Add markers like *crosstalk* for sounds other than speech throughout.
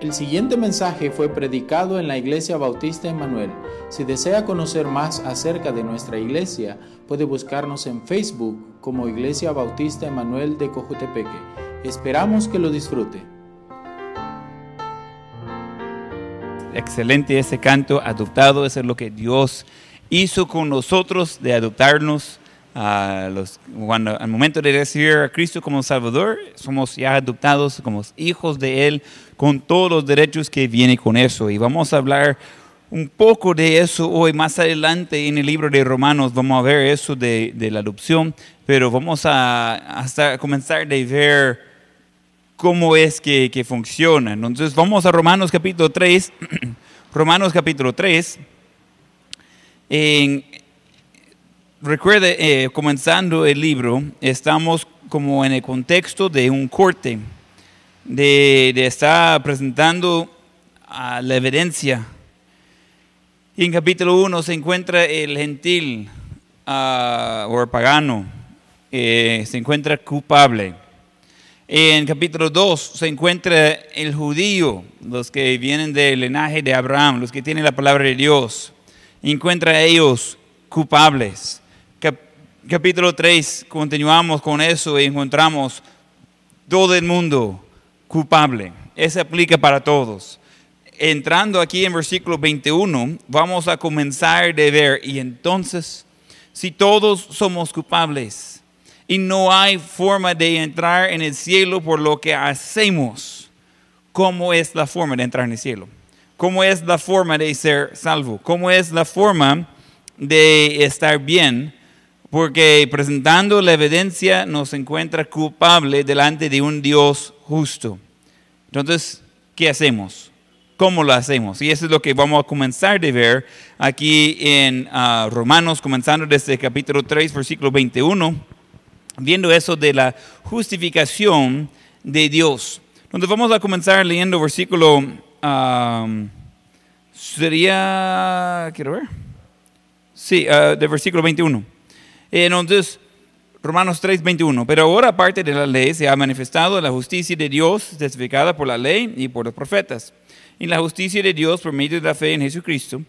El siguiente mensaje fue predicado en la Iglesia Bautista Emanuel. Si desea conocer más acerca de nuestra iglesia, puede buscarnos en Facebook como Iglesia Bautista Emanuel de Cojutepeque. Esperamos que lo disfrute. Excelente ese canto, adoptado, es lo que Dios hizo con nosotros de adoptarnos. A los, cuando, al momento de recibir a Cristo como Salvador, somos ya adoptados como hijos de Él, con todos los derechos que viene con eso. Y vamos a hablar un poco de eso hoy, más adelante en el libro de Romanos, vamos a ver eso de, de la adopción, pero vamos a hasta comenzar de ver cómo es que, que funciona. Entonces vamos a Romanos capítulo 3, *clears throat* Romanos capítulo 3. En, recuerde, eh, comenzando el libro, estamos como en el contexto de un corte, de, de estar presentando la evidencia. En capítulo 1 se encuentra el gentil uh, o el pagano, eh, se encuentra culpable. En capítulo 2 se encuentra el judío, los que vienen del linaje de Abraham, los que tienen la palabra de Dios. Encuentra a ellos culpables. Cap capítulo 3, continuamos con eso y encontramos todo el mundo culpable. Eso aplica para todos. Entrando aquí en versículo 21, vamos a comenzar de ver, y entonces, si todos somos culpables y no hay forma de entrar en el cielo por lo que hacemos, ¿cómo es la forma de entrar en el cielo? ¿Cómo es la forma de ser salvo? ¿Cómo es la forma de estar bien? Porque presentando la evidencia nos encuentra culpable delante de un Dios justo. Entonces, ¿qué hacemos? ¿Cómo lo hacemos? Y eso es lo que vamos a comenzar de ver aquí en uh, Romanos, comenzando desde el capítulo 3, versículo 21, viendo eso de la justificación de Dios. Entonces vamos a comenzar leyendo versículo, sería, quiero ver, sí, uh, de versículo 21. Entonces, Romanos 3, 21. Pero ahora, aparte de la ley, se ha manifestado la justicia de Dios, testificada por la ley y por los profetas. Y la justicia de Dios por medio de la fe en Jesucristo,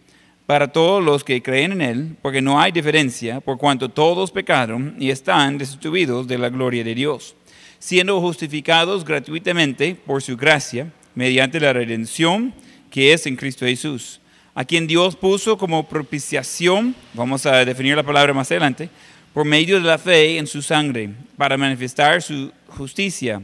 para todos los que creen en Él, porque no hay diferencia, por cuanto todos pecaron y están destituidos de la gloria de Dios, siendo justificados gratuitamente por su gracia, mediante la redención que es en Cristo Jesús, a quien Dios puso como propiciación, vamos a definir la palabra más adelante, por medio de la fe en su sangre, para manifestar su justicia,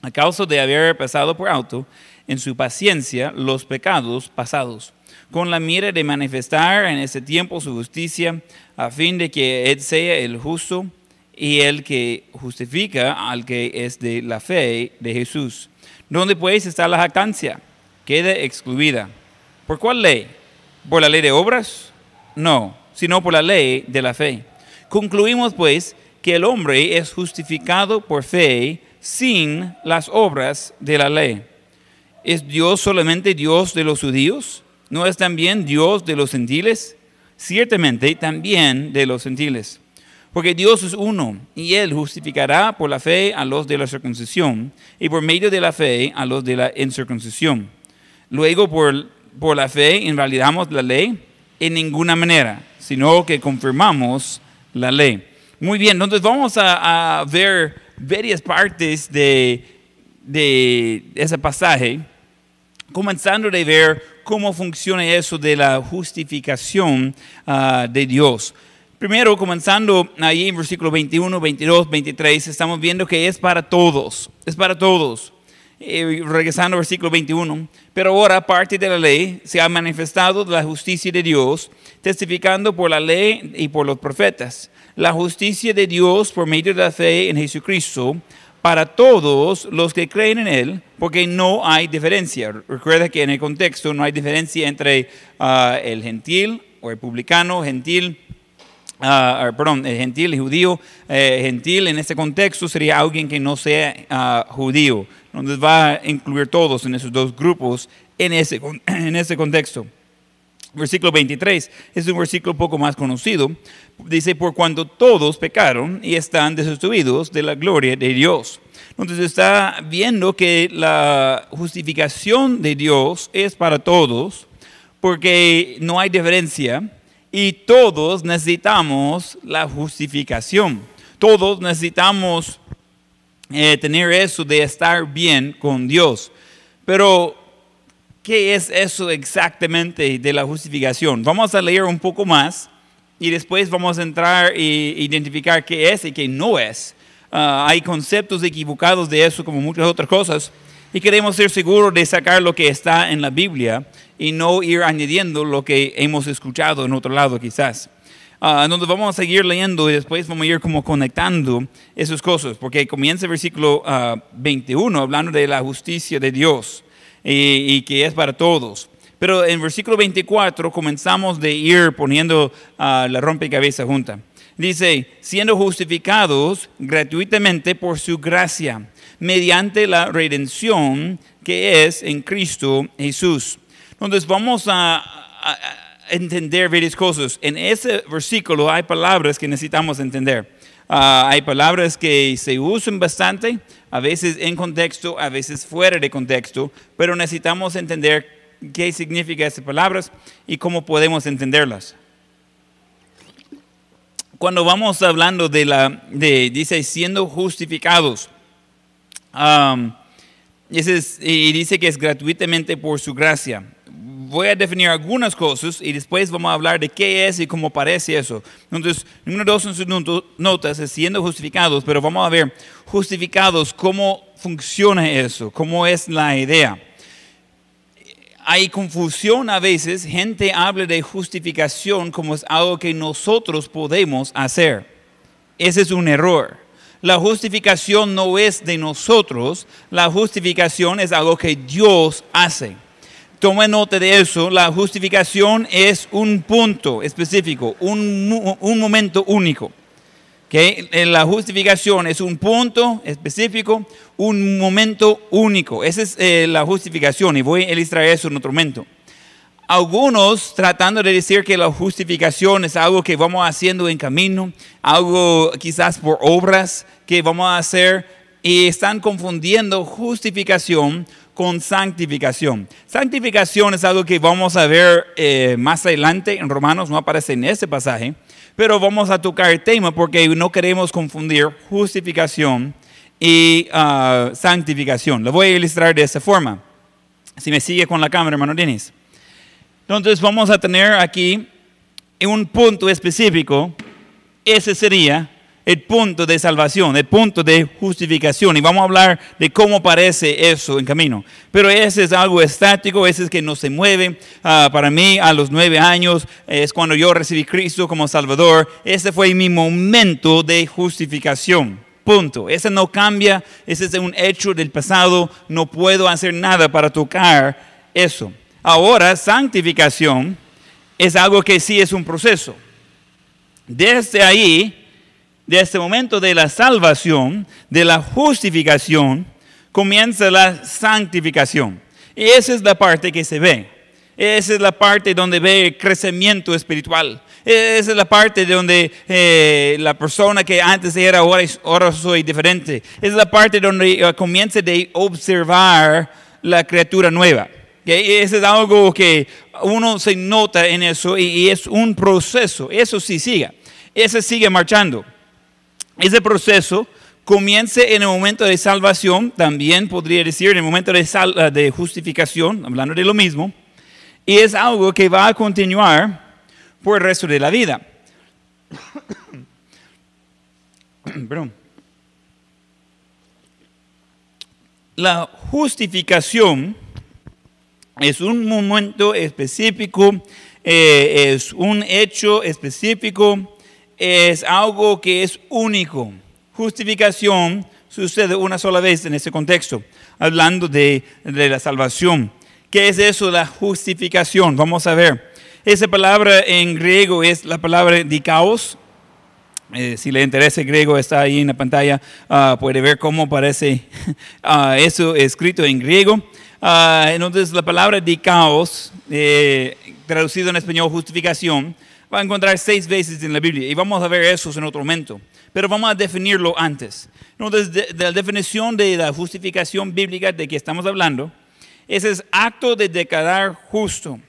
a causa de haber pasado por alto en su paciencia los pecados pasados, con la mira de manifestar en ese tiempo su justicia, a fin de que Él sea el justo y el que justifica al que es de la fe de Jesús. ¿Dónde pues está la jactancia? Queda excluida. ¿Por cuál ley? ¿Por la ley de obras? No, sino por la ley de la fe. Concluimos pues que el hombre es justificado por fe sin las obras de la ley. ¿Es Dios solamente Dios de los judíos? ¿No es también Dios de los gentiles? Ciertamente también de los gentiles. Porque Dios es uno y Él justificará por la fe a los de la circuncisión y por medio de la fe a los de la incircuncisión. Luego por, por la fe invalidamos la ley en ninguna manera, sino que confirmamos la ley. Muy bien, entonces vamos a, ver varias partes de, de, ese pasaje, comenzando de ver cómo funciona eso de la justificación uh, de Dios. Primero, comenzando ahí en versículo 21, 22, 23, estamos viendo que es para todos, es para todos. Eh, regresando al versículo 21, pero ahora, aparte de la ley, se ha manifestado la justicia de Dios, testificando por la ley y por los profetas, la justicia de Dios por medio de la fe en Jesucristo, para todos los que creen en Él, porque no hay diferencia. Recuerda que en el contexto no hay diferencia entre uh, el gentil o el publicano, gentil, Uh, perdón, el gentil y judío, eh, gentil en este contexto sería alguien que no sea uh, judío. Entonces va a incluir todos en esos dos grupos en ese, *clears throat* en ese contexto. Versículo 23 es un versículo poco más conocido. Dice, por cuando todos pecaron y están destituidos de la gloria de Dios. Entonces está viendo que la justificación de Dios es para todos, porque no hay diferencia y todos necesitamos la justificación. Todos necesitamos eh, tener eso de estar bien con Dios. Pero, ¿qué es eso exactamente de la justificación? Vamos a leer un poco más y después vamos a entrar e identificar qué es y qué no es. Ah, hay conceptos equivocados de eso como muchas otras cosas y queremos ser seguros de sacar lo que está en la Biblia y no ir añadiendo lo que hemos escuchado en otro lado quizás. Uh, donde vamos a seguir leyendo y después vamos a ir como conectando esas cosas, porque comienza el versículo 21 ah, hablando de la justicia de Dios y, que es para todos. Pero en versículo 24 comenzamos de ir poniendo uh, la rompecabezas junta. Dice, siendo justificados gratuitamente por su gracia, mediante la redención que es en Cristo Jesús. Entonces vamos a entender varias cosas. En ese versículo hay palabras que necesitamos entender. Ah, hay palabras que se usan bastante, a veces en contexto, a veces fuera de contexto, pero necesitamos entender qué significan esas palabras y cómo podemos entenderlas. Cuando vamos hablando de la, de, dice, siendo justificados, y dice que es gratuitamente por su gracia voy a definir algunas cosas y después vamos a hablar de qué es y cómo parece eso. Entonces, número dos en sus notas es siendo justificados, pero vamos a ver justificados, cómo funciona eso, cómo es la idea. Hay confusión a veces, gente habla de justificación como es algo que nosotros podemos hacer. Ese es un error. La justificación no es de nosotros, la justificación es algo que Dios hace. Tome nota de eso, la justificación es un punto específico, un, un momento único. ¿Okay? La justificación es un punto específico, un momento único. Esa es eh, la justificación y voy a ilustrar eso en otro momento. Algunos tratando de decir que la justificación es algo que vamos haciendo en camino, algo quizás por obras que vamos a hacer y están confundiendo justificación con santificación. Santificación es algo que vamos a ver eh, más adelante en Romanos, no aparece en ese pasaje, pero vamos a tocar el tema porque no queremos confundir justificación y ah, santificación. Lo voy a ilustrar de esa forma. Si me sigue con la cámara, hermano Denis. Entonces vamos a tener aquí un punto específico. Ese sería el punto de salvación, el punto de justificación. Y vamos a hablar de cómo parece eso en camino. Pero ese es algo estático, ese es que no se mueve. Ah, para mí, a los nueve años, es cuando yo recibí Cristo como Salvador. Ese fue mi momento de justificación. Punto. Ese no cambia, ese es un hecho del pasado. No puedo hacer nada para tocar eso. Ahora, santificación es algo que sí es un proceso. Desde ahí, de este momento de la salvación, de la justificación, comienza la santificación. Y esa es la parte que se ve. Esa es la parte donde ve el crecimiento espiritual. Esa es la parte donde eh, la persona que antes era, ahora, ahora soy diferente. Esa es la parte donde uh, comienza de observar la criatura nueva. Eso es algo que uno se nota en eso y, y es un proceso. Eso sí sigue. Eso sigue marchando. Ese proceso comience en el momento de salvación, también podría decir en el momento de, eh, de justificación, hablando de lo mismo, y es algo que va a continuar por el resto de la vida. *coughs* La justificación es un momento específico, eh, es un hecho específico es algo que es único. Justificación sucede una sola vez en ese contexto, hablando de, la salvación. ¿Qué es eso, la justificación? Vamos a ver. Esa palabra en griego es la palabra dikaos. Eh, si le interesa el griego, está ahí en la pantalla. Ah, puede ver cómo parece uh, *laughs* eso escrito en griego. Ah, entonces, la palabra dikaos, eh, traducido en español justificación, va a encontrar seis veces en la Biblia y vamos a ver eso en otro momento. Pero vamos a definirlo antes. Entonces, de, de la definición de la justificación bíblica de que estamos hablando, ese es acto de declarar justo,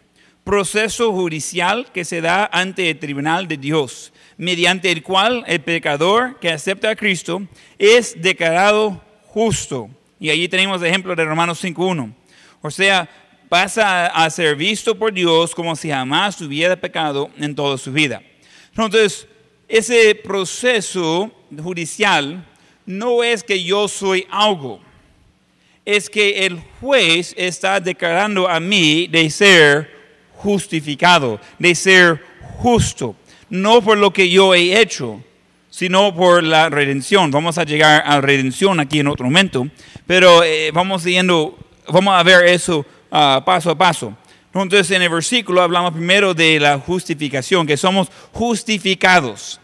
proceso judicial que se da ante el tribunal de Dios, mediante el cual el pecador que acepta a Cristo es declarado justo. Y allí tenemos el ejemplo de Romanos 5.1. O sea, pasa a ser visto por Dios como si jamás hubiera pecado en toda su vida. Entonces, ese proceso judicial no es que yo soy algo, es que el juez está declarando a mí de ser justificado, de ser justo, no por lo que yo he hecho, sino por la redención. Vamos a llegar a la redención aquí en otro momento, pero eh, vamos siguiendo, vamos a ver eso uh, paso a paso. Entonces, en el versículo hablamos primero de la justificación, que somos justificados.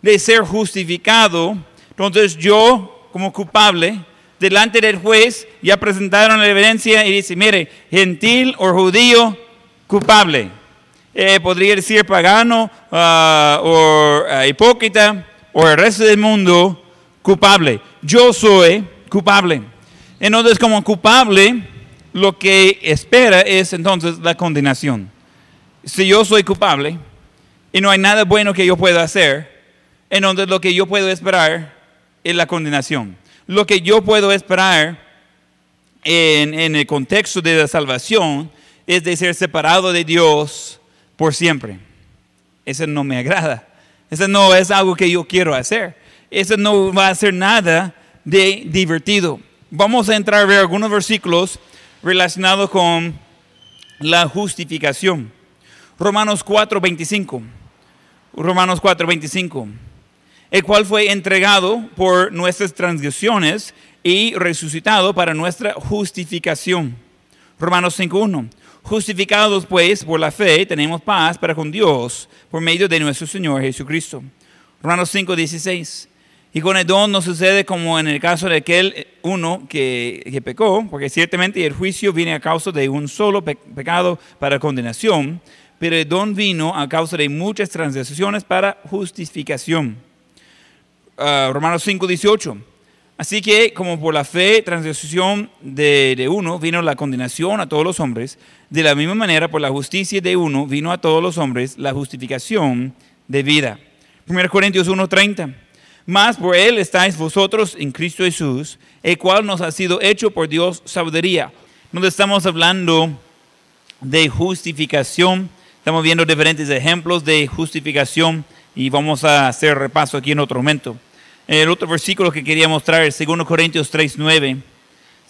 De ser justificado, entonces yo, como culpable, delante del juez, ya presentaron la evidencia y dice, mire, gentil o judío, culpable. Eh, podría decir pagano uh, o uh, hipócrita o el resto del mundo, culpable. Yo soy culpable. Entonces, como culpable, lo que espera es entonces la condenación. Si yo soy culpable y no hay nada bueno que yo pueda hacer, entonces lo que yo puedo esperar es la condenación. Lo que yo puedo esperar en, el contexto de la salvación es de ser separado de Dios por siempre. Eso no me agrada. Eso no es algo que yo quiero hacer. Eso no va a ser nada de divertido. Vamos a entrar a ver algunos versículos relacionado con la justificación. Romanos 4:25. Romanos 4:25. El cual fue entregado por nuestras transgresiones y resucitado para nuestra justificación. Romanos 5:1. Justificados pues por la fe tenemos paz para con Dios por medio de nuestro Señor Jesucristo. Romanos 5:16. Y con el don no sucede como en el caso de aquel uno que, que pecó, porque ciertamente el juicio viene a causa de un solo pe pecado para condenación, pero el don vino a causa de muchas transgresiones para justificación. Uh, Romanos 5, 18. Así que como por la fe, transgresión de, de uno, vino la condenación a todos los hombres, de la misma manera por la justicia de uno vino a todos los hombres la justificación de vida. 1 Corintios 1, 30. Más por Él estáis vosotros en Cristo Jesús, el cual nos ha sido hecho por Dios sabiduría. Donde estamos hablando de justificación, estamos viendo diferentes ejemplos de justificación y vamos a hacer repaso aquí en otro momento. El otro versículo que quería mostrar es 2 Corintios 3.9.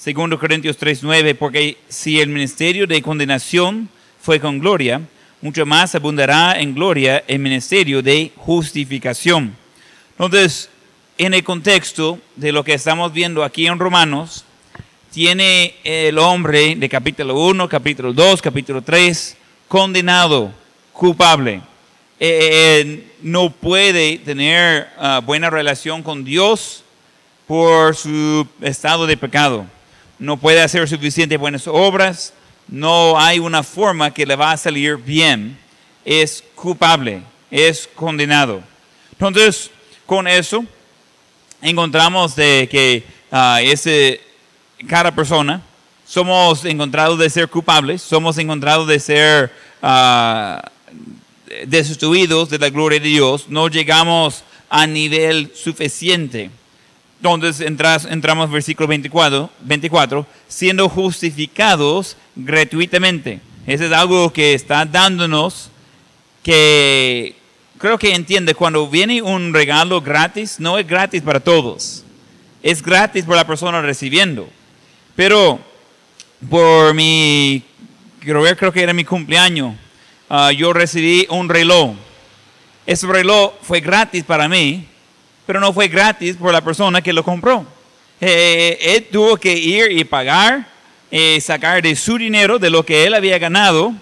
2 Corintios 3.9, porque si el ministerio de condenación fue con gloria, mucho más abundará en gloria el ministerio de justificación. Entonces, en el contexto de lo que estamos viendo aquí en Romanos, tiene el hombre de capítulo 1, capítulo 2, capítulo 3, condenado, culpable. No puede tener uh, buena relación con Dios por su estado de pecado. No puede hacer suficientes buenas obras. No hay una forma que le va a salir bien. Es culpable, es condenado. Entonces, con eso, encontramos de que uh, ese, cada persona somos encontrados de ser culpables, somos encontrados de ser uh, destituidos de la gloria de Dios, no llegamos a nivel suficiente. Entonces entras, entramos versículo 24, 24, siendo justificados gratuitamente. Eso es algo que está dándonos que creo que entiende, cuando viene un regalo gratis, no es gratis para todos. Es gratis por la persona recibiendo. Pero por mi, creo que era mi cumpleaños, uh, yo recibí un reloj. Ese reloj fue gratis para mí, pero no fue gratis por la persona que lo compró. Eh, él tuvo que ir y pagar, eh, sacar de su dinero, de lo que él había ganado,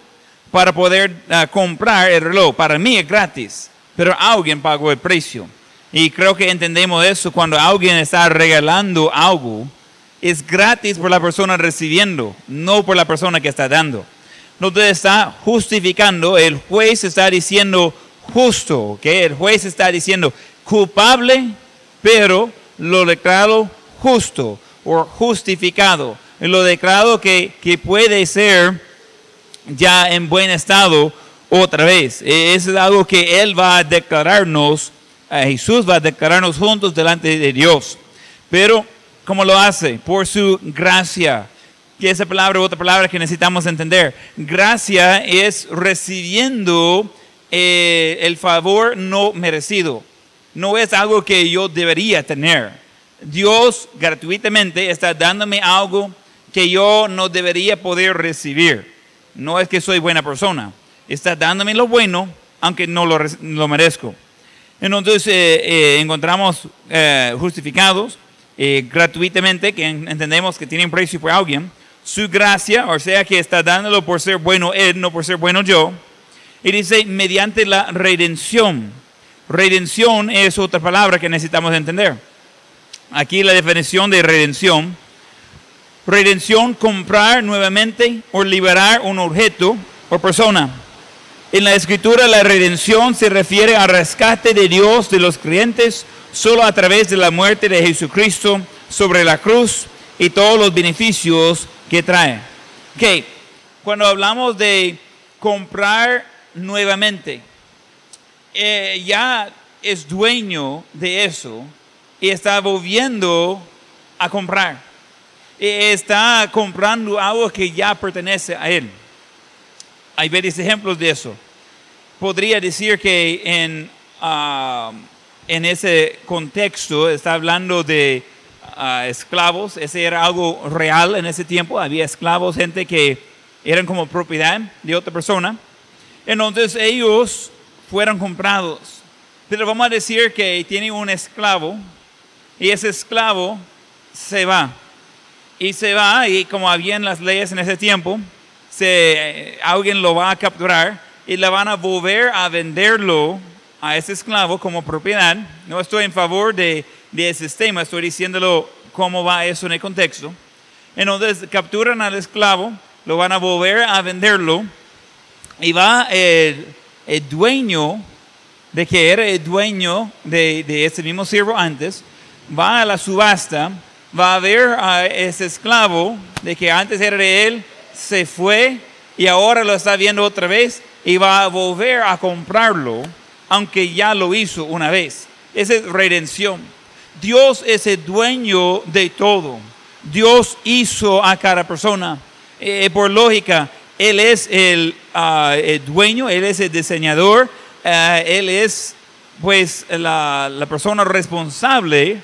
para poder uh, comprar el reloj. Para mí es gratis, pero alguien pagó el precio. Y creo que entendemos eso cuando alguien está regalando algo, es gratis por la persona recibiendo, no por la persona que está dando. donde está justificando, el juez está diciendo justo, que el juez está diciendo culpable, pero lo declarado justo o justificado, lo declarado que, que puede ser ya en buen estado otra vez. E, es algo que Él va a declararnos, a Jesús va a declararnos juntos delante de Dios. Pero, ¿cómo lo hace? Por su gracia. Que esa palabra, otra palabra que necesitamos entender. Gracia es recibiendo eh, el favor no merecido. No es algo que yo debería tener. Dios gratuitamente está dándome algo que yo no debería poder recibir. No es que soy buena persona. Está dándome lo bueno, aunque no lo, lo merezco. Entonces eh, eh, encontramos eh, justificados gratuitamente, que en- entendemos que tienen precio por alguien, su gracia, o sea que está dándolo por ser bueno él, no por ser bueno yo. Y dice, mediante la redención. Redención es otra palabra que necesitamos entender. Aquí la definición de redención. Redención, comprar nuevamente o liberar un objeto o persona. En la escritura la redención se refiere al rescate de Dios de los creyentes solo a través de la muerte de Jesucristo sobre la cruz y todos los beneficios que trae. Ok, cuando hablamos de comprar nuevamente, eh, ya es dueño de eso y está volviendo a comprar. Eh, Está comprando algo que ya pertenece a él. Hay varios ejemplos de eso. Podría decir que en, ah, en ese contexto está hablando de ah, esclavos. Ese era algo real en ese tiempo. Había esclavos, gente que eran como propiedad de otra persona. Entonces ellos fueron comprados. Pero vamos a decir que tiene un esclavo y ese esclavo se va. Y se va y como habían las leyes en ese tiempo, se, alguien lo va a capturar y le van a volver a venderlo a ese esclavo como propiedad. No estoy en favor de, de ese sistema, estoy diciéndolo cómo va eso en el contexto. Entonces capturan al esclavo, lo van a volver a venderlo y va el, el dueño de que era el dueño de, de ese mismo siervo antes, va a la subasta, va a ver a ese esclavo de que antes era de él, se fue y ahora lo está viendo otra vez y va a volver a comprarlo, aunque ya lo hizo una vez. Esa es redención. Dios es el dueño de todo. Dios hizo a cada persona. Eh, por lógica, Él es el, ah, el dueño, Él es el diseñador, ah, Él es pues la persona responsable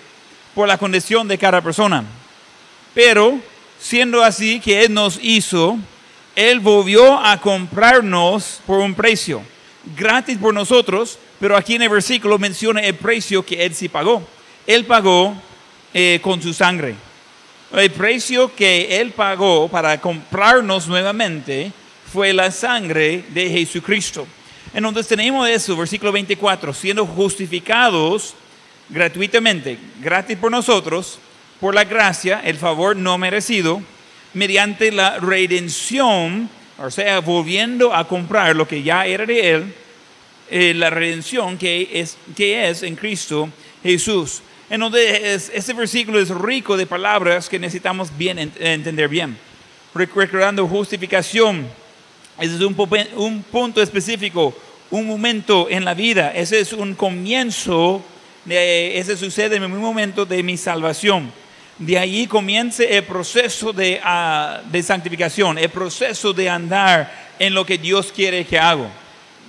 por la condición de cada persona. Pero siendo así que Él nos hizo, Él volvió a comprarnos por un precio, gratis por nosotros, pero aquí en el versículo menciona el precio que Él sí pagó. Él pagó eh, con su sangre. El precio que Él pagó para comprarnos nuevamente fue la sangre de Jesucristo. Entonces tenemos eso, versículo 24, siendo justificados gratuitamente, gratis por nosotros, por la gracia, el favor no merecido, mediante la redención, o sea, volviendo a comprar lo que ya era de Él, eh, la redención que es, que es en Cristo Jesús. Entonces, este versículo es rico de palabras que necesitamos bien ent- entender bien. Rec- Recordando justificación, ese es un, un punto específico, un momento en la vida, ese es un comienzo, de, ese sucede en el momento de mi salvación. De ahí comienza el proceso de, ah, de santificación, el proceso de andar en lo que Dios quiere que haga.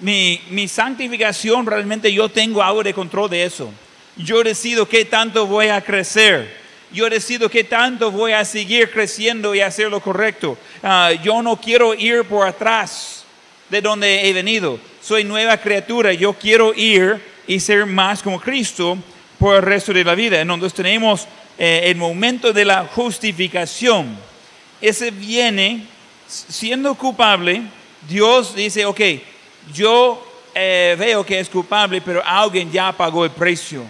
Mi, mi santificación realmente yo tengo algo de control de eso. Yo decido qué tanto voy a crecer. Yo decido qué tanto voy a seguir creciendo y hacer lo correcto. Ah, yo no quiero ir por atrás de donde he venido. Soy nueva criatura. Yo quiero ir y ser más como Cristo por el resto de la vida. Entonces tenemos eh, el momento de la justificación. Ese viene siendo culpable. Dios dice, ok, yo eh, veo que es culpable, pero alguien ya pagó el precio.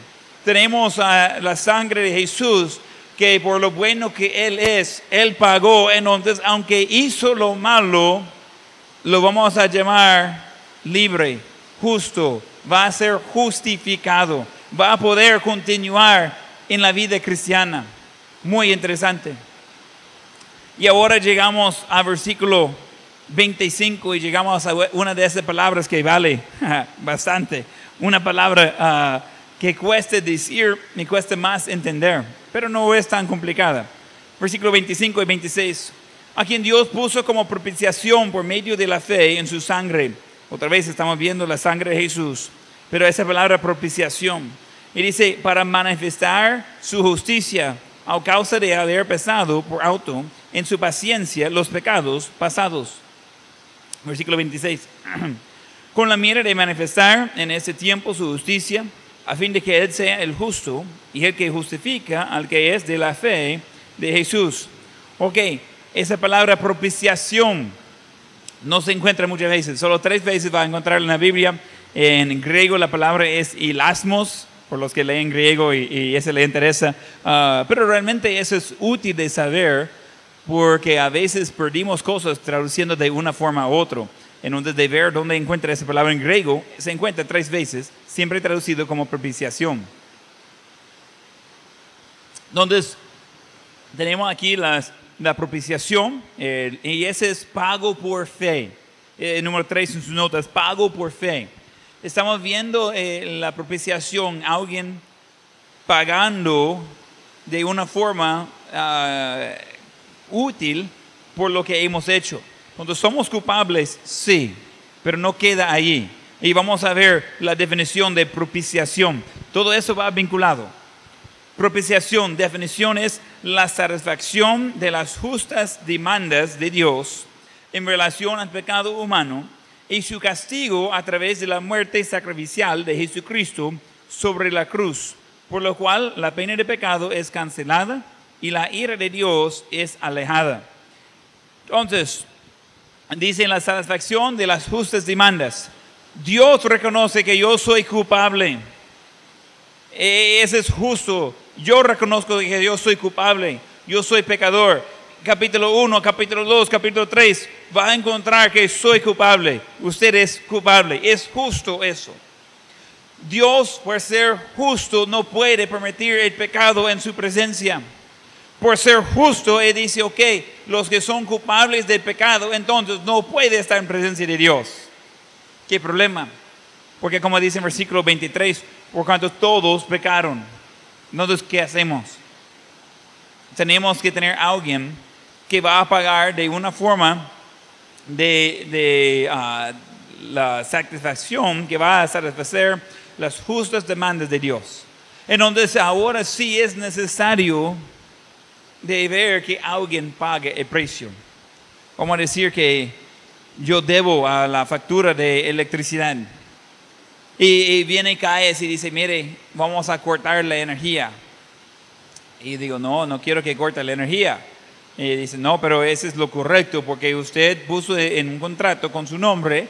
Tenemos ah, la sangre de Jesús, que por lo bueno que Él es, Él pagó. Entonces, aunque hizo lo malo, lo vamos a llamar libre, justo, va a ser justificado, va a poder continuar en la vida cristiana. Muy interesante. Y ahora llegamos al versículo 25 y llegamos a una de esas palabras que vale *laughs* bastante. Una palabra ah, que cuesta decir y cuesta más entender, pero no es tan complicada. Versículo 25 y 26. A quien Dios puso como propiciación por medio de la fe en su sangre. Otra vez estamos viendo la sangre de Jesús, pero esa palabra propiciación. Y dice, para manifestar su justicia a causa de haber pesado por auto en su paciencia los pecados pasados. Versículo 26. *clears throat* Con la mira de manifestar en ese tiempo su justicia, a fin de que Él sea el justo y el que justifica al que es de la fe de Jesús. Ok, esa palabra propiciación no se encuentra muchas veces, solo tres veces va a encontrar en la Biblia. En griego la palabra es ilasmos, por los que leen griego y, y ese le interesa, ah, pero realmente eso es útil de saber porque a veces perdimos cosas traduciendo de una forma a otra. Entonces, de ver dónde encuentra esa palabra en griego, se encuentra tres veces, siempre traducido como propiciación. Entonces, tenemos aquí las, la propiciación, eh, y ese es pago por fe. Eh, número tres en sus notas, pago por fe. Estamos viendo eh, la propiciación, alguien pagando de una forma ah, útil por lo que hemos hecho. Cuando somos culpables, sí, pero no queda ahí. Y vamos a ver la definición de propiciación. Todo eso va vinculado. Propiciación, definición es la satisfacción de las justas demandas de Dios en relación al pecado humano y su castigo a través de la muerte sacrificial de Jesucristo sobre la cruz, por lo cual la pena de pecado es cancelada y la ira de Dios es alejada. Entonces, dice la satisfacción de las justas demandas. Dios reconoce que yo soy culpable. E, ese es justo. Yo reconozco que yo soy culpable. Yo soy pecador. Capítulo 1, capítulo 2, capítulo 3. Va a encontrar que soy culpable. Usted es culpable. Es justo eso. Dios, por ser justo, no puede permitir el pecado en su presencia. Por ser justo, Él dice, ok, los que son culpables del pecado, entonces no puede estar en presencia de Dios. ¿Qué problema? Porque como dice en versículo 23, por cuanto todos pecaron, entonces, ¿qué hacemos? Tenemos que tener alguien que va a pagar de una forma de, de ah, la satisfacción que va a satisfacer las justas demandas de Dios. Entonces, ahora sí es necesario de ver que alguien pague el precio. Como decir que yo debo a la factura de electricidad. Y, viene CAES y dice, mire, vamos a cortar la energía. Y digo, no, no quiero que corte la energía. Y dice, no, pero eso es lo correcto, porque usted puso en un contrato con su nombre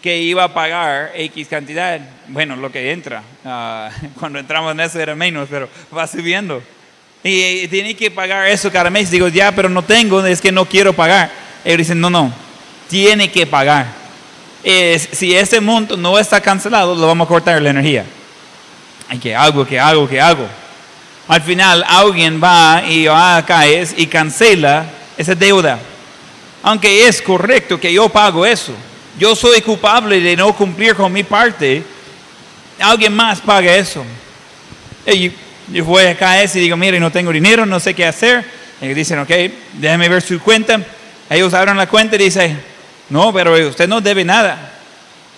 que iba a pagar X cantidad. Bueno, lo que entra. Ah, *laughs* cuando entramos en eso era menos, pero va subiendo. Y, tiene que pagar eso cada mes. Digo, ya, pero no tengo, es que no quiero pagar. Ellos dicen, no, no, tiene que pagar si ese monto no está cancelado, lo vamos a cortar la energía. Hay que algo, que hago, que hago. Al final alguien va y va acá y cancela esa deuda. Aunque es correcto que yo pago eso. Yo soy culpable de no cumplir con mi parte. Alguien más paga eso. Y yo voy acá y digo, mire, no tengo dinero, no sé qué hacer. Ellos dicen, ok, déjeme ver su cuenta. Ellos abren la cuenta y dicen, no, pero usted no debe nada.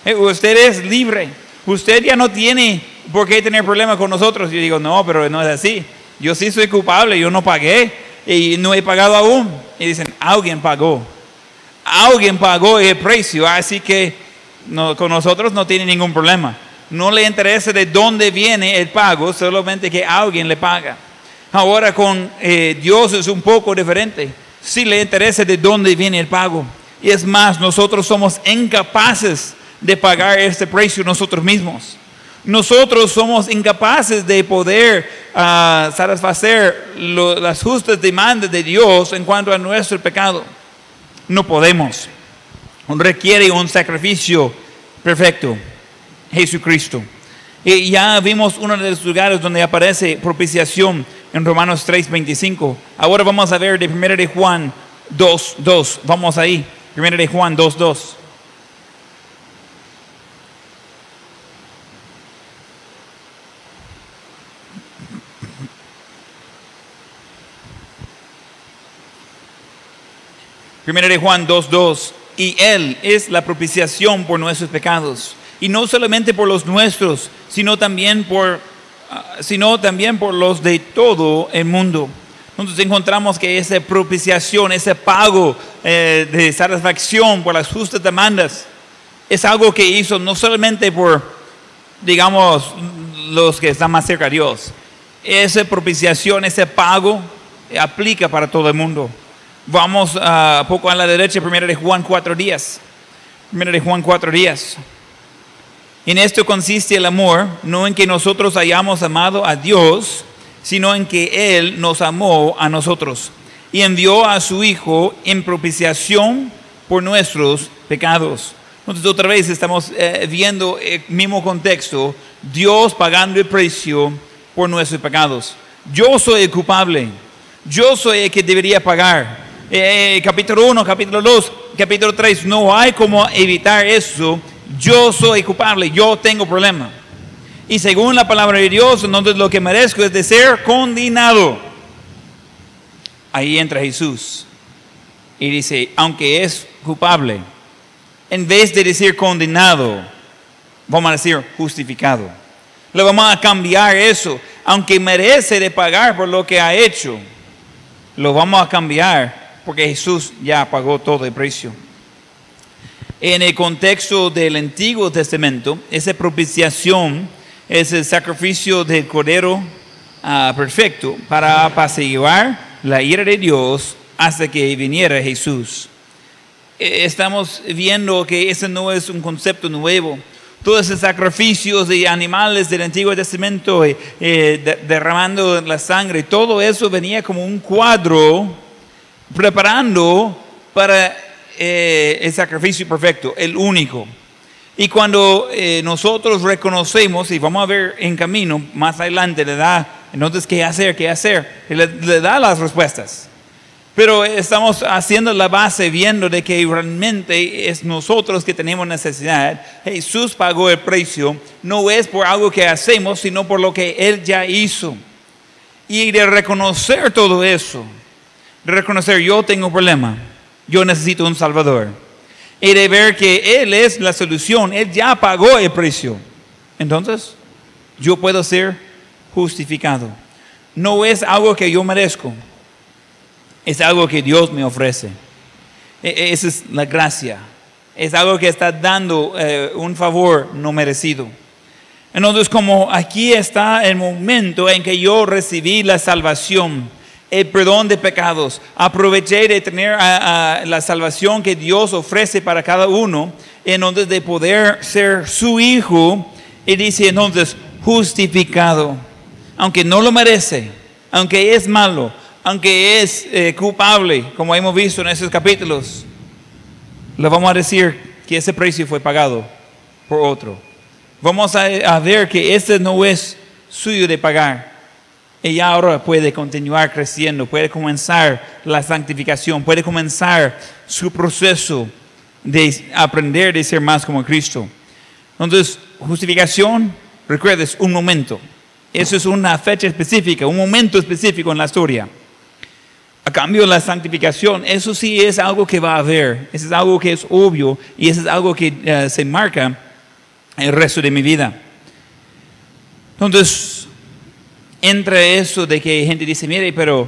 Eh, usted es libre. Usted ya no tiene por qué tener problemas con nosotros. Yo digo, no, pero no es así. Yo sí soy culpable, yo no pagué y no he pagado aún. Y dicen, alguien pagó. Alguien pagó el precio, así que con nosotros no tiene ningún problema. No le interesa de dónde viene el pago, solamente que alguien le paga. Ahora con eh, Dios es un poco diferente. Sí le interesa de dónde viene el pago. Y es más, nosotros somos incapaces de pagar este precio nosotros mismos. Nosotros somos incapaces de poder ah, satisfacer las justas demandas de Dios en cuanto a nuestro pecado. No podemos. requiere un sacrificio perfecto, Jesucristo. Y ya vimos uno de los lugares donde aparece propiciación en Romanos 3:25. Ahora vamos a ver de 1 de Juan 2:2. Vamos ahí. 1 de Juan 2:2. Primero de Juan 2.2. Y Él es la propiciación por nuestros pecados. Y no solamente por los nuestros, sino también por, ah, sino también por los de todo el mundo. Entonces encontramos que esa propiciación, ese pago eh, de satisfacción por las justas demandas, es algo que hizo no solamente por, digamos, los que están más cerca de Dios. Esa propiciación, ese pago, aplica para todo el mundo. Vamos a poco a la derecha, primero de Juan 4 días. Primero de Juan 4 días. En esto consiste el amor, no en que nosotros hayamos amado a Dios, sino en que Él nos amó a nosotros y envió a su Hijo en propiciación por nuestros pecados. Entonces otra vez estamos eh, viendo el mismo contexto, Dios pagando el precio por nuestros pecados. Yo soy el culpable, yo soy el que debería pagar. Eh, capítulo 1, capítulo 2, capítulo 3, no hay como evitar eso. Yo soy culpable, yo tengo problema. Y según la palabra de Dios, entonces lo que merezco es de ser condenado. Ahí entra Jesús y dice, aunque es culpable, en vez de decir condenado, vamos a decir justificado. Le vamos a cambiar eso, aunque merece de pagar por lo que ha hecho, lo vamos a cambiar porque Jesús ya pagó todo el precio. En el contexto del Antiguo Testamento, esa propiciación es el sacrificio del Cordero ah, perfecto para apaciguar la ira de Dios hasta que viniera Jesús. E, estamos viendo que ese no es un concepto nuevo. Todos esos sacrificios de animales del Antiguo Testamento, eh, eh, derramando la sangre, todo eso venía como un cuadro preparando para eh, el sacrificio perfecto, el único. Y cuando eh, nosotros reconocemos, y vamos a ver en camino, más adelante le da, entonces, ¿qué hacer? ¿Qué hacer? Le, le da las respuestas. Pero estamos haciendo la base viendo de que realmente es nosotros que tenemos necesidad. Jesús pagó el precio, no es por algo que hacemos, sino por lo que Él ya hizo. Y de reconocer todo eso, de reconocer yo tengo un problema, yo necesito un Salvador. Y de ver que Él es la solución, Él ya pagó el precio. Entonces, yo puedo ser justificado. No es algo que yo merezco, es algo que Dios me ofrece. E, e, esa es la gracia. Es algo que está dando eh, un favor no merecido. Entonces, como aquí está el momento en que yo recibí la salvación, el perdón de pecados. Aproveché de tener la salvación que Dios ofrece para cada uno, en donde de poder ser su hijo, y dice entonces, justificado, aunque no lo merece, aunque es malo, aunque es eh, culpable, como hemos visto en esos capítulos, le vamos a decir que ese precio fue pagado por otro. Vamos a, a ver que ese no es suyo de pagar ella ahora puede continuar creciendo, puede comenzar la santificación, puede comenzar su proceso de aprender de ser más como Cristo. Entonces, justificación, recuerdes, un momento. Eso es una fecha específica, un momento específico en la historia. A cambio, la santificación, eso sí es algo que va a haber, eso es algo que es obvio y eso es algo que eh, se marca el resto de mi vida. Entonces, entre eso de que gente dice, mire, pero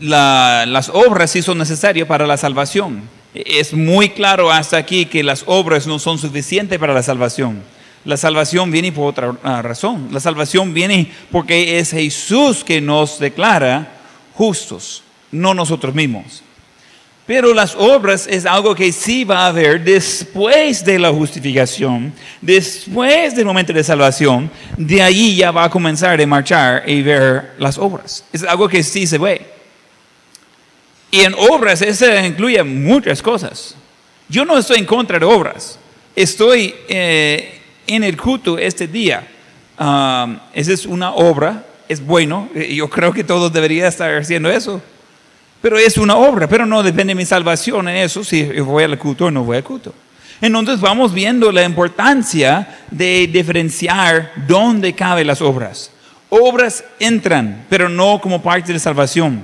las obras sí son necesarias para la salvación. Es muy claro hasta aquí que las obras no son suficientes para la salvación. La salvación viene por otra ah, razón. La salvación viene porque es Jesús que nos declara justos, no nosotros mismos. Pero las obras es algo que sí va a haber después de la justificación, después del momento de salvación, de ahí ya va a comenzar a marchar y ver las obras. Es algo que sí se ve. Y en obras eso incluye muchas cosas. Yo no estoy en contra de obras. Estoy eh, en el culto este día. Um, esa es una obra, es bueno. eh, Yo creo que todos deberían estar haciendo eso. Pero es una obra, pero no depende de mi salvación en eso, si voy al culto o no voy al culto. Entonces vamos viendo la importancia de diferenciar dónde caben las obras. Obras entran, pero no como parte de salvación.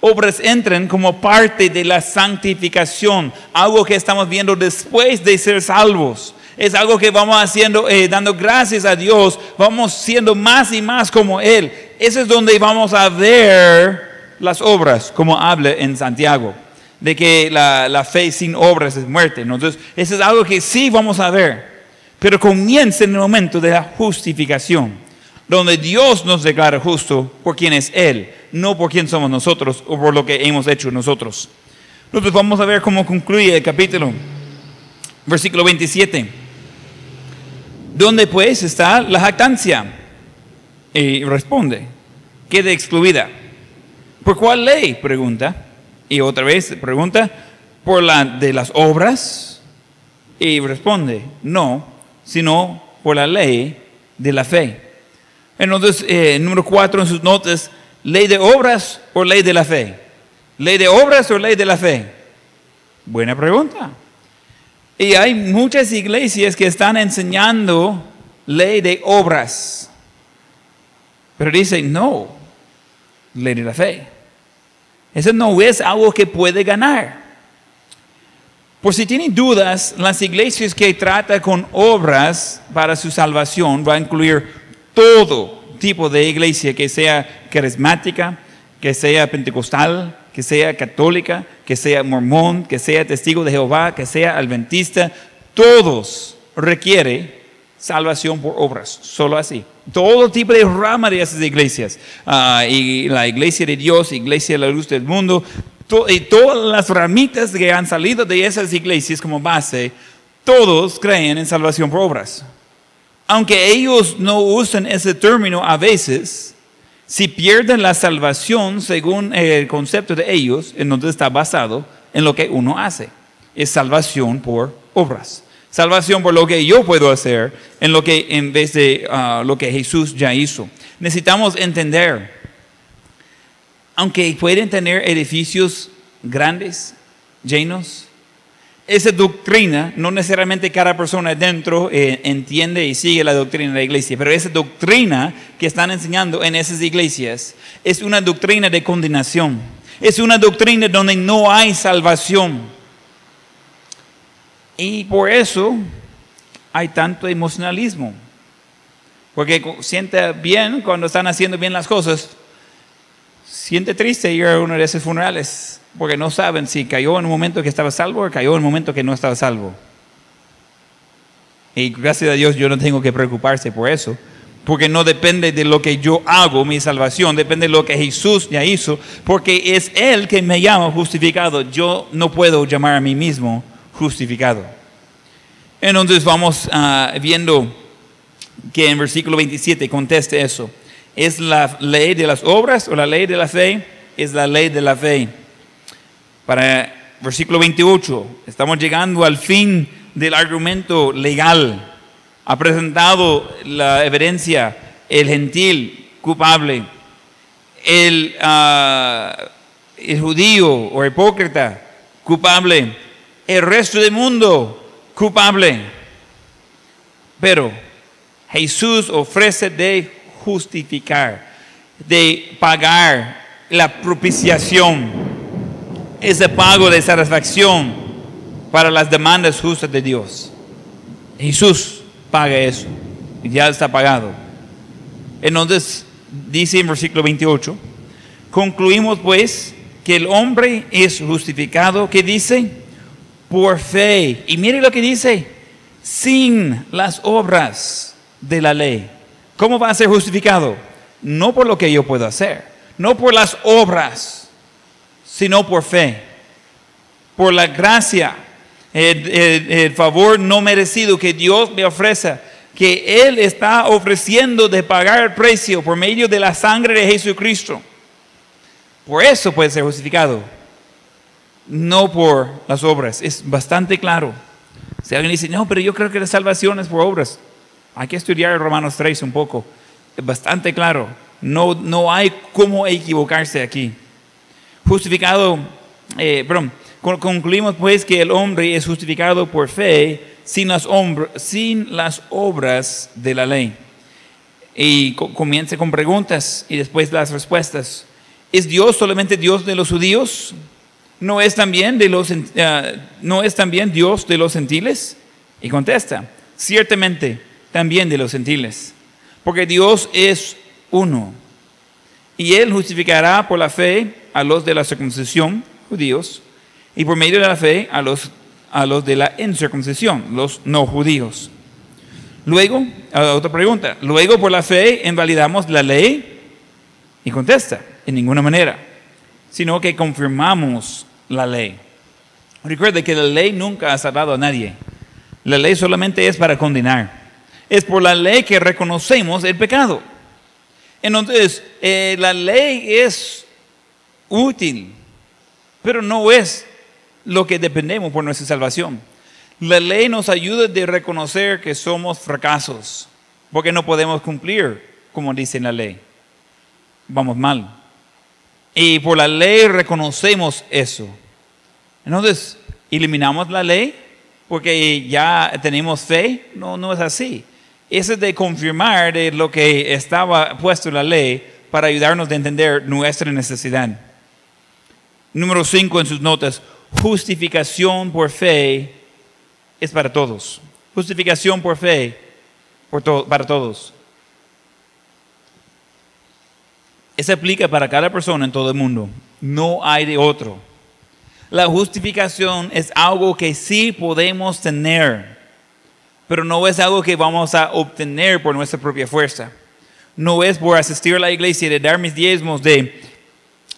Obras entran como parte de la santificación, algo que estamos viendo después de ser salvos. Es algo que vamos haciendo, eh, dando gracias a Dios, vamos siendo más y más como Él. Ese es donde vamos a ver las obras, como habla en Santiago, de que la, la fe sin obras es muerte. Entonces, eso es algo que sí vamos a ver, pero comienza en el momento de la justificación, donde Dios nos declara justo por quien es Él, no por quién somos nosotros o por lo que hemos hecho nosotros. Entonces, vamos a ver cómo concluye el capítulo. Versículo 27. ¿Dónde pues está la jactancia? Y responde, queda excluida. ¿Por cuál ley? Pregunta. Y otra vez pregunta, ¿por la de las obras? Y responde, no, sino por la ley de la fe. Entonces, eh, número cuatro en sus notas, ley de obras o ley de la fe. ¿Ley de obras o ley de la fe? Buena pregunta. Y hay muchas iglesias que están enseñando ley de obras. Pero dicen, no, ley de la fe. Eso no es algo que puede ganar. Por si tienen dudas, las iglesias que tratan con obras para su salvación va a incluir todo tipo de iglesia, que sea carismática, que sea pentecostal, que sea católica, que sea mormón, que sea testigo de Jehová, que sea adventista, todos requiere salvación por obras, solo así. Todo tipo de rama de esas iglesias, ah, y la iglesia de Dios, iglesia de la luz del mundo, y todas las ramitas que han salido de esas iglesias como base, todos creen en salvación por obras. Aunque ellos no usan ese término a veces, si pierden la salvación según el concepto de ellos, en donde está basado en lo que uno hace, es salvación por obras. Salvación por lo que yo puedo hacer en lo que en vez de ah, lo que Jesús ya hizo. Necesitamos entender, aunque pueden tener edificios grandes, llenos, esa doctrina, no necesariamente cada persona dentro eh, entiende y sigue la doctrina de la iglesia, pero esa doctrina que están enseñando en esas iglesias es una doctrina de condenación. Es una doctrina donde no hay salvación. Y por eso hay tanto emocionalismo. Porque siente bien cuando están haciendo bien las cosas. Siente triste ir a uno de esos funerales. Porque no saben si cayó en un momento que estaba salvo o cayó en un momento que no estaba salvo. Y gracias a Dios yo no tengo que preocuparse por eso. Porque no depende de lo que yo hago, mi salvación, depende de lo que Jesús ya hizo. Porque es Él que me llama justificado. Yo no puedo llamar a mí mismo justificado. Entonces vamos ah, viendo que en versículo 27 conteste eso. ¿Es la ley de las obras o la ley de la fe? Es la ley de la fe. Para versículo 28, estamos llegando al fin del argumento legal. Ha presentado la evidencia, el gentil culpable, el, ah, el judío o hipócrita culpable, el resto del mundo culpable. Pero Jesús ofrece de justificar, de pagar la propiciación, ese pago de satisfacción para las demandas justas de Dios. Jesús paga eso, ya está pagado. Entonces, dice en versículo 28, concluimos pues que el hombre es justificado, ¿qué dice? Por fe. Y mire lo que dice, sin las obras de la ley. ¿Cómo va a ser justificado? No por lo que yo puedo hacer, no por las obras, sino por fe, por la gracia, el, el- favor no merecido que Dios me ofrece, que Él está ofreciendo de pagar el precio por medio de la sangre de Jesucristo. Por eso puede ser justificado. No por las obras. Es bastante claro. Si alguien dice, no, pero yo creo que la salvación es por obras, hay que estudiar Romanos 3 un poco. Es bastante claro. No, no hay cómo equivocarse aquí. Justificado, eh, perdón, concluimos pues que el hombre es justificado por fe sin las, sin las obras de la ley. Y comience con preguntas y después las respuestas. ¿Es Dios solamente Dios de los judíos? ¿No es también, de los, eh, ¿no es también Dios de los gentiles? Y contesta, ciertamente también de los gentiles, porque Dios es uno. Y Él justificará por la fe a los de la circuncisión, judíos, y por medio de la fe a los, a los de la incircuncisión, los no judíos. Luego, otra pregunta, luego por la fe invalidamos la ley y contesta, en ninguna manera, sino que confirmamos la ley. Recuerde que la ley nunca ha salvado a nadie. La ley solamente es para condenar. Es por la ley que reconocemos el pecado. Entonces, eh, la ley es útil, pero no es lo que dependemos por nuestra salvación. La ley nos ayuda de reconocer que somos fracasos, porque no podemos cumplir como dice la ley. Vamos mal. Y por la ley reconocemos eso. Entonces, eliminamos la ley porque ya tenemos fe. No, no es así. Eso es de confirmar de lo que estaba puesto en la ley para ayudarnos a entender nuestra necesidad. Número 5 en sus notas, justificación por fe es para todos. Justificación por fe para todos. Eso aplica para cada persona en todo el mundo. No hay de otro. La justificación es algo que sí podemos tener, pero no es algo que vamos a obtener por nuestra propia fuerza. No es por asistir a la iglesia, de dar mis diezmos, de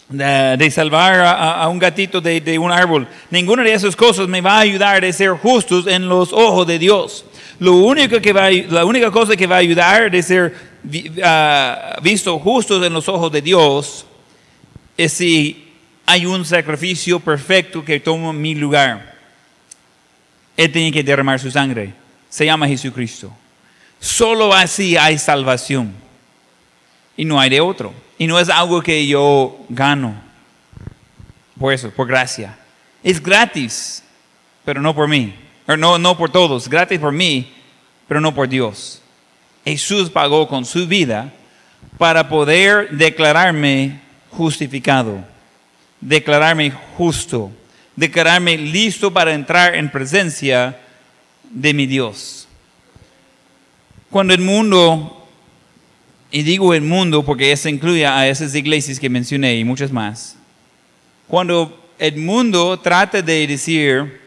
de, salvar a, un gatito de, un árbol. Ninguna de esas cosas me va a ayudar a ser justos en los ojos de Dios. Lo único que va, la única cosa que va a ayudar a ser uh, visto justos en los ojos de Dios es si hay un sacrificio perfecto que toma mi lugar. Él tiene que derramar su sangre. Se llama Jesucristo. Solo así hay salvación. Y no hay de otro. Y no es algo que yo gano. Por eso, por gracia. Es gratis, pero no por mí. No, no por todos. Gratis por mí, pero no por Dios. Jesús pagó con su vida para poder declararme justificado, declararme justo, declararme listo para entrar en presencia de mi Dios. Cuando el mundo y digo el mundo porque eso incluye a esas iglesias que mencioné y muchas más. Cuando el mundo trata de decir,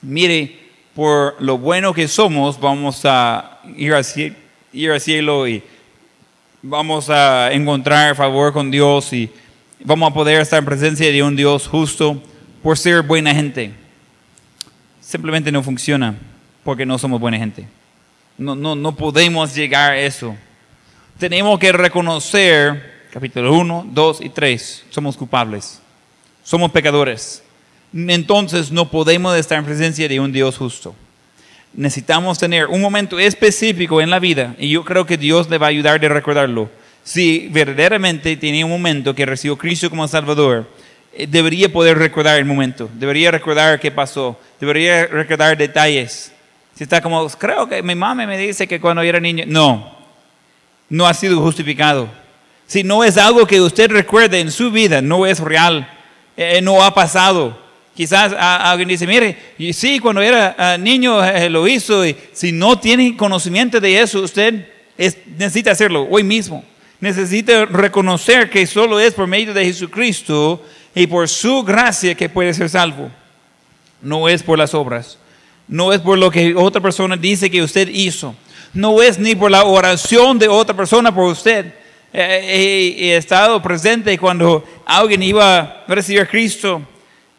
mire, por lo bueno que somos, vamos a ir al, ir al cielo y vamos a encontrar favor con Dios y vamos a poder estar en presencia de un Dios justo por ser buena gente. Simplemente no funciona porque no somos buena gente. No, no, no podemos llegar a eso tenemos que reconocer, capítulo 1, 2 y 3, somos culpables, somos pecadores. Entonces no podemos estar en presencia de un Dios justo. Necesitamos tener un momento específico en la vida y yo creo que Dios le va a ayudar a recordarlo. Si verdaderamente tenía un momento que recibió Cristo como Salvador, eh, debería poder recordar el momento, debería recordar qué pasó, debería recordar detalles. Si está como, creo que mi mamá me dice que cuando era niño, no, no ha sido justificado. Si no es algo que usted recuerde en su vida, no es real, eh, no ha pasado. Quizás alguien dice, mire, sí, cuando era ah, niño eh, lo hizo, y si no tiene conocimiento de eso, usted necesita hacerlo hoy mismo. Necesita reconocer que solo es por medio de Jesucristo y por su gracia que puede ser salvo. No es por las obras, no es por lo que otra persona dice que usted hizo no es ni por la oración de otra persona por usted. he estado presente cuando alguien iba a recibir a Cristo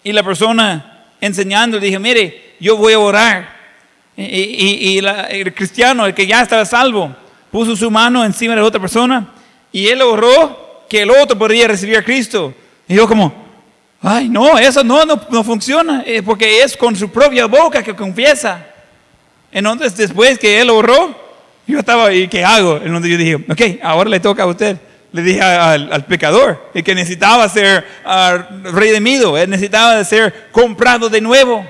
y la persona enseñando dije, mire, yo voy a orar. Y, el cristiano, el que ya estaba salvo, puso su mano encima de la otra persona y él oró que el otro podría recibir a Cristo. Y yo como, Ay, no, eso no, no, no funciona, eh, porque es con su propia boca que confiesa. Entonces, después que él oró, yo estaba, ¿y qué hago? Entonces yo dije, ok, ahora le toca a usted. Le dije al, al pecador que necesitaba ser uh, redimido, él necesitaba ser comprado de nuevo.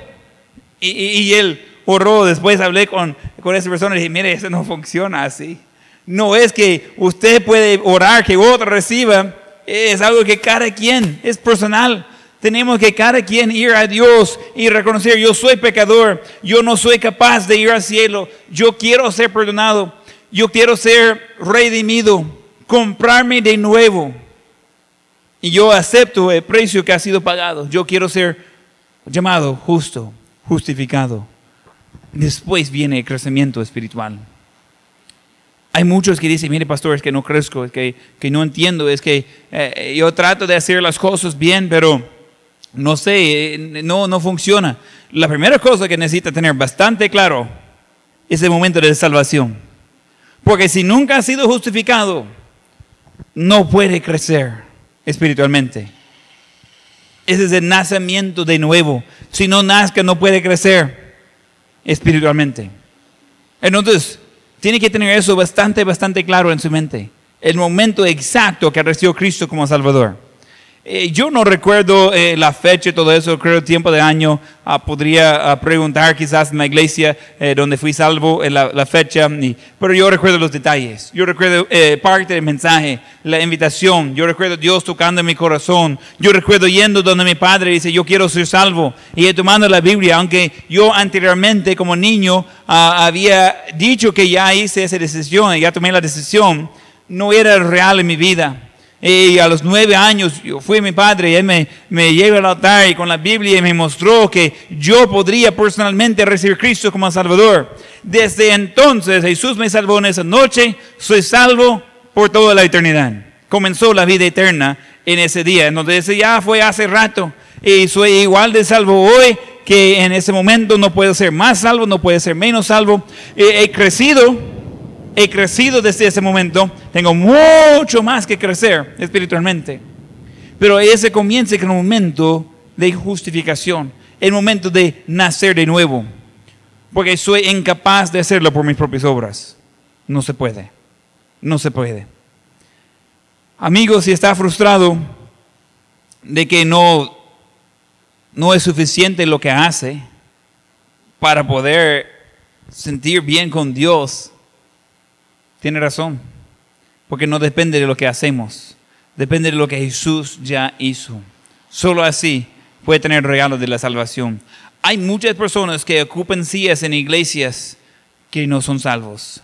Y, y, y él oró, después hablé con, con esa persona y dije, mire, eso no funciona así. No es que usted puede orar que otro reciba, es algo que cada quien es personal. Tenemos que cada quien ir a Dios y reconocer, yo soy pecador, yo no soy capaz de ir al cielo, yo quiero ser perdonado, yo quiero ser redimido, comprarme de nuevo. Y yo acepto el precio que ha sido pagado. Yo quiero ser llamado justo, justificado. Después viene el crecimiento espiritual. Hay muchos que dicen, mire pastor, es que no crezco, es que, que no entiendo, es que eh, yo trato de hacer las cosas bien, pero no sé, eh, no, no funciona. La primera cosa que necesita tener bastante claro es el momento de salvación. Porque si nunca ha sido justificado, no puede crecer espiritualmente. Ese es el nacimiento de nuevo. Si no nazca, no puede crecer espiritualmente. Entonces, tiene que tener eso bastante, bastante claro en su mente. El momento exacto que recibió Cristo como Salvador. Eh, yo no recuerdo eh, la fecha y todo eso, creo el tiempo de año. Ah, podría ah, preguntar quizás en la iglesia eh, donde fui salvo la, la, fecha, y, pero yo recuerdo los detalles. Yo recuerdo parte del mensaje, la invitación. Yo recuerdo Dios tocando en mi corazón. Yo recuerdo yendo donde mi padre dice, yo quiero ser salvo. Y tomando la Biblia, aunque yo anteriormente como niño ah, había dicho que ya hice esa decisión, ya tomé la decisión, no era real en mi vida. Y a los nueve años yo fui mi padre y él me, me llevó al altar y con la Biblia y me mostró que yo podría personalmente recibir a Cristo como Salvador. Desde entonces Jesús me salvó en esa noche, soy salvo por toda la eternidad. Comenzó la vida eterna en ese día, entonces ya fue hace rato y soy igual de salvo hoy que en ese momento no puedo ser más salvo, no puedo ser menos salvo. he crecido he crecido desde ese momento, tengo mucho más que crecer espiritualmente. Pero ese comienza con el momento de justificación, el momento de nacer de nuevo, porque soy incapaz de hacerlo por mis propias obras. No se puede, no se puede. Amigos, si está frustrado de que no, no es suficiente lo que hace para poder sentir bien con Dios, tiene razón, porque no depende de lo que hacemos, depende de lo que Jesús ya hizo. Solo así puede tener regalo de la salvación. Hay muchas personas que ocupan sillas en iglesias que no son salvos.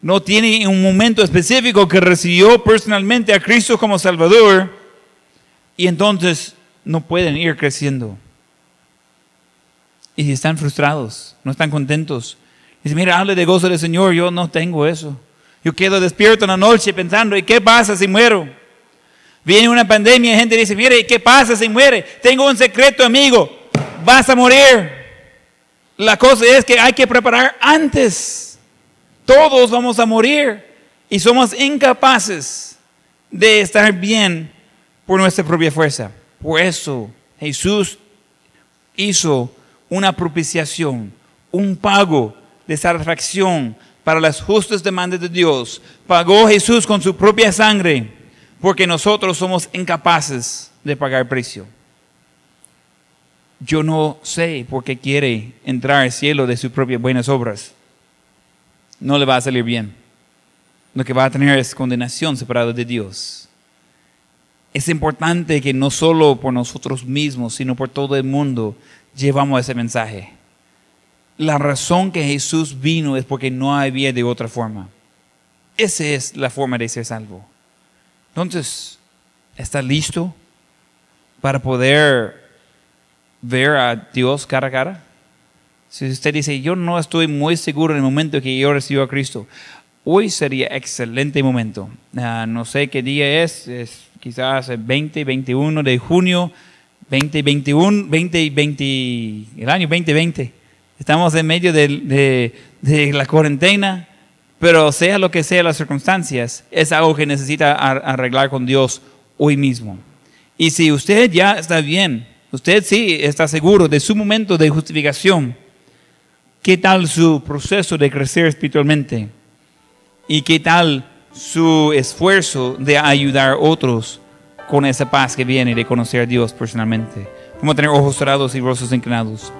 No tienen un momento específico que recibió personalmente a Cristo como Salvador y entonces no pueden ir creciendo. Y están frustrados, no están contentos. Dicen, mira, hable de gozo del Señor, yo no tengo eso. Yo quedo despierto en la noche pensando, ¿y qué pasa si muero? Viene una pandemia y gente dice, mire, ¿qué pasa si muere? Tengo un secreto, amigo, vas a morir. La cosa es que hay que preparar antes. Todos vamos a morir y somos incapaces de estar bien por nuestra propia fuerza. Por eso Jesús hizo una propiciación, un pago de satisfacción para las justas demandas de Dios. Pagó Jesús con su propia sangre porque nosotros somos incapaces de pagar precio. Yo no sé por qué quiere entrar al cielo de sus propias buenas obras. No le va a salir bien. Lo que va a tener es condenación separada de Dios. Es importante que no solo por nosotros mismos, sino por todo el mundo llevamos ese mensaje la razón que Jesús vino es porque no había de otra forma. Esa es la forma de ser salvo. Entonces, ¿está listo para poder ver a Dios cara a cara? Si usted dice, yo no estoy muy seguro en el momento que yo recibo a Cristo, hoy sería excelente momento. Ah, no sé qué día es, es quizás el 20, 21 de junio, 2021, 2020, el año 2020. Estamos en medio de, la cuarentena, pero sea lo que sea las circunstancias, es algo que necesita arreglar con Dios hoy mismo. Y si usted ya está bien, usted sí está seguro de su momento de justificación, ¿qué tal su proceso de crecer espiritualmente? ¿Y qué tal su esfuerzo de ayudar a otros con esa paz que viene de conocer a Dios personalmente? Vamos tener ojos cerrados y rostros inclinados.